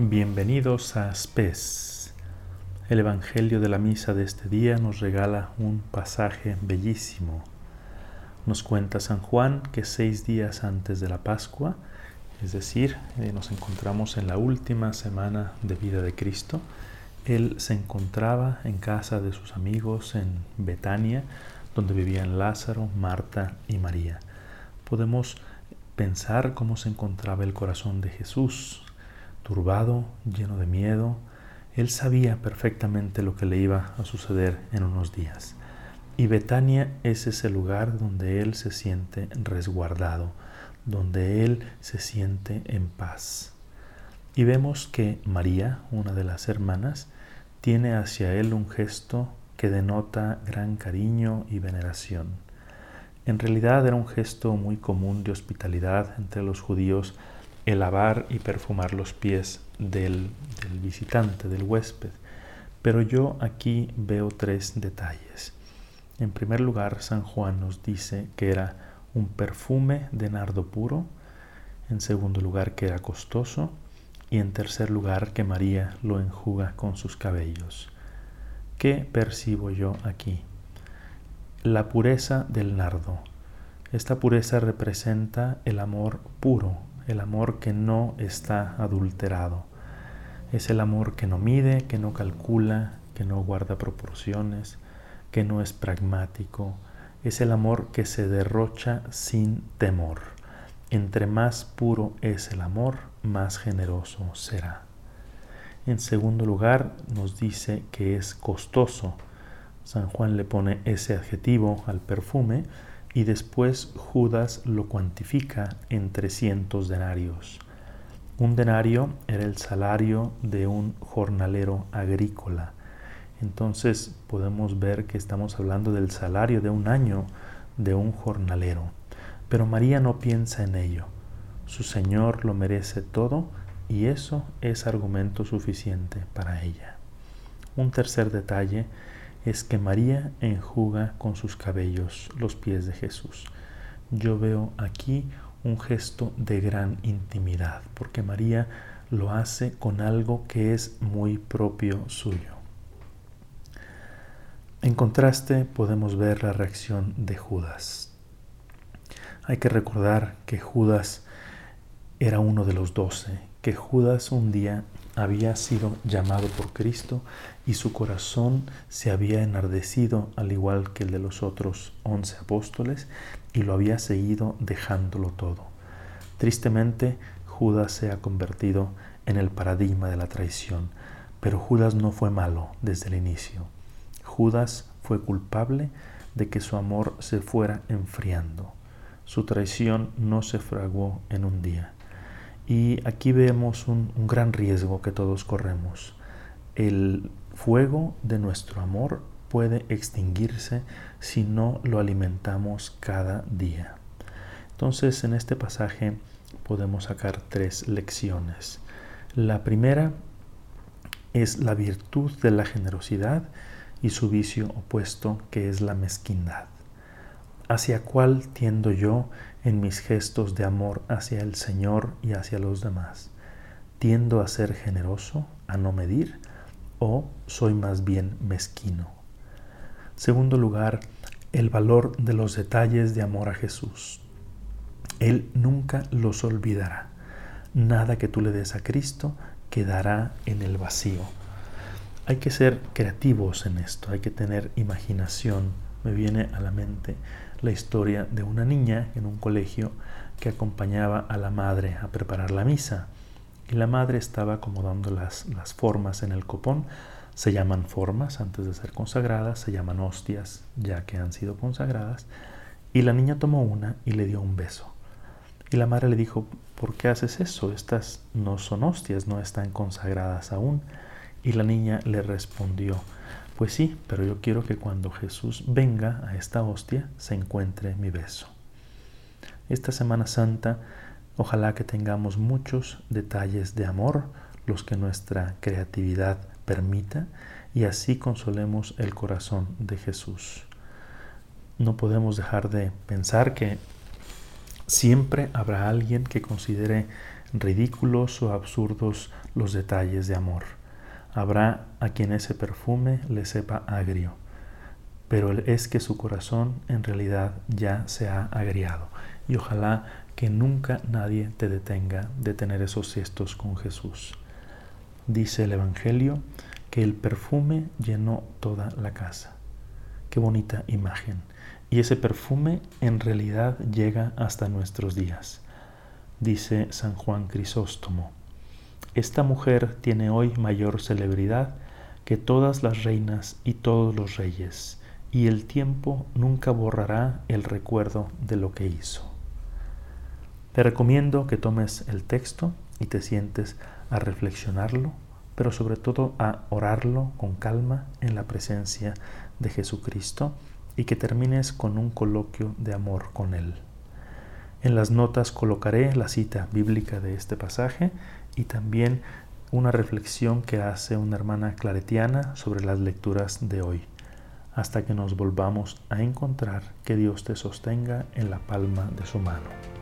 Bienvenidos a Spes. El Evangelio de la Misa de este día nos regala un pasaje bellísimo. Nos cuenta San Juan que seis días antes de la Pascua, es decir, eh, nos encontramos en la última semana de vida de Cristo, Él se encontraba en casa de sus amigos en Betania, donde vivían Lázaro, Marta y María. Podemos pensar cómo se encontraba el corazón de Jesús turbado, lleno de miedo. Él sabía perfectamente lo que le iba a suceder en unos días. Y Betania es ese lugar donde Él se siente resguardado, donde Él se siente en paz. Y vemos que María, una de las hermanas, tiene hacia Él un gesto que denota gran cariño y veneración. En realidad era un gesto muy común de hospitalidad entre los judíos el lavar y perfumar los pies del, visitante, del huésped. Pero yo aquí veo tres detalles. En primer lugar, San Juan nos dice que era un perfume de nardo puro. En segundo lugar, que era costoso. Y en tercer lugar, que María lo enjuga con sus cabellos. ¿Qué percibo yo aquí? La pureza del nardo. Esta pureza representa el amor puro, el amor que no está adulterado. Es el amor que no mide, que no calcula, que no guarda proporciones, que no es pragmático. Es el amor que se derrocha sin temor. Entre más puro es el amor, más generoso será. En segundo lugar, nos dice que es costoso. San Juan le pone ese adjetivo al perfume y después Judas lo cuantifica en 300 denarios. Un denario era el salario de un jornalero agrícola. Entonces podemos ver que estamos hablando del salario de un año de un jornalero. Pero María no piensa en ello. Su Señor lo merece todo y eso es argumento suficiente para ella. Un tercer detalle es que María enjuga con sus cabellos los pies de Jesús. Yo veo aquí un gesto de gran intimidad, porque María lo hace con algo que es muy propio suyo. En contraste podemos ver la reacción de Judas. Hay que recordar que Judas era uno de los doce, que Judas un día había sido llamado por Cristo y su corazón se había enardecido al igual que el de los otros once apóstoles y lo había seguido dejándolo todo. Tristemente, Judas se ha convertido en el paradigma de la traición, pero Judas no fue malo desde el inicio. Judas fue culpable de que su amor se fuera enfriando. Su traición no se fraguó en un día. Y aquí vemos un, gran riesgo que todos corremos. El fuego de nuestro amor puede extinguirse si no lo alimentamos cada día. Entonces en este pasaje podemos sacar tres lecciones. La primera es la virtud de la generosidad y su vicio opuesto que es la mezquindad. ¿Hacia cuál tiendo yo en mis gestos de amor hacia el Señor y hacia los demás? ¿Tiendo a ser generoso, a no medir, o soy más bien mezquino? Segundo lugar, el valor de los detalles de amor a Jesús. Él nunca los olvidará. Nada que tú le des a Cristo quedará en el vacío. Hay que ser creativos en esto, hay que tener imaginación. Me viene a la mente la historia de una niña en un colegio que acompañaba a la madre a preparar la misa. Y la madre estaba acomodando las, las formas en el copón. Se llaman formas antes de ser consagradas, se llaman hostias ya que han sido consagradas. Y la niña tomó una y le dio un beso. Y la madre le dijo, ¿por qué haces eso? Estas no son hostias, no están consagradas aún. Y la niña le respondió, pues sí, pero yo quiero que cuando Jesús venga a esta hostia se encuentre mi beso. Esta Semana Santa, ojalá que tengamos muchos detalles de amor, los que nuestra creatividad permita, y así consolemos el corazón de Jesús. No podemos dejar de pensar que siempre habrá alguien que considere ridículos o absurdos los detalles de amor. Habrá a quien ese perfume le sepa agrio, pero es que su corazón en realidad ya se ha agriado y ojalá que nunca nadie te detenga de tener esos gestos con Jesús. Dice el Evangelio que el perfume llenó toda la casa. Qué bonita imagen. Y ese perfume en realidad llega hasta nuestros días. Dice San Juan Crisóstomo, esta mujer tiene hoy mayor celebridad que todas las reinas y todos los reyes, y el tiempo nunca borrará el recuerdo de lo que hizo. Te recomiendo que tomes el texto y te sientes a reflexionarlo, pero sobre todo a orarlo con calma en la presencia de Jesucristo y que termines con un coloquio de amor con Él. En las notas colocaré la cita bíblica de este pasaje y también una reflexión que hace una hermana claretiana sobre las lecturas de hoy. Hasta que nos volvamos a encontrar, que Dios te sostenga en la palma de su mano.